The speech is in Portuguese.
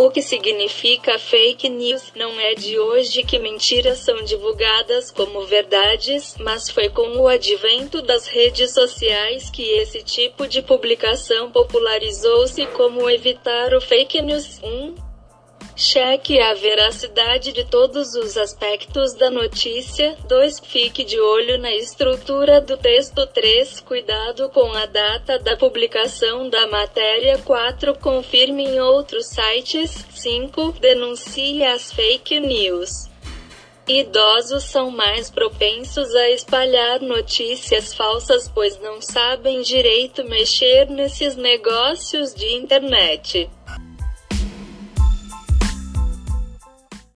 O que significa fake news? Não é de hoje que mentiras são divulgadas como verdades, mas foi com o advento das redes sociais que esse tipo de publicação popularizou-se como evitar o fake news. 1. Um, Cheque a veracidade de todos os aspectos da notícia. 2. Fique de olho na estrutura do texto. 3. Cuidado com a data da publicação da matéria. 4. Confirme em outros sites. 5. Denuncie as fake news. Idosos são mais propensos a espalhar notícias falsas pois não sabem direito mexer nesses negócios de internet.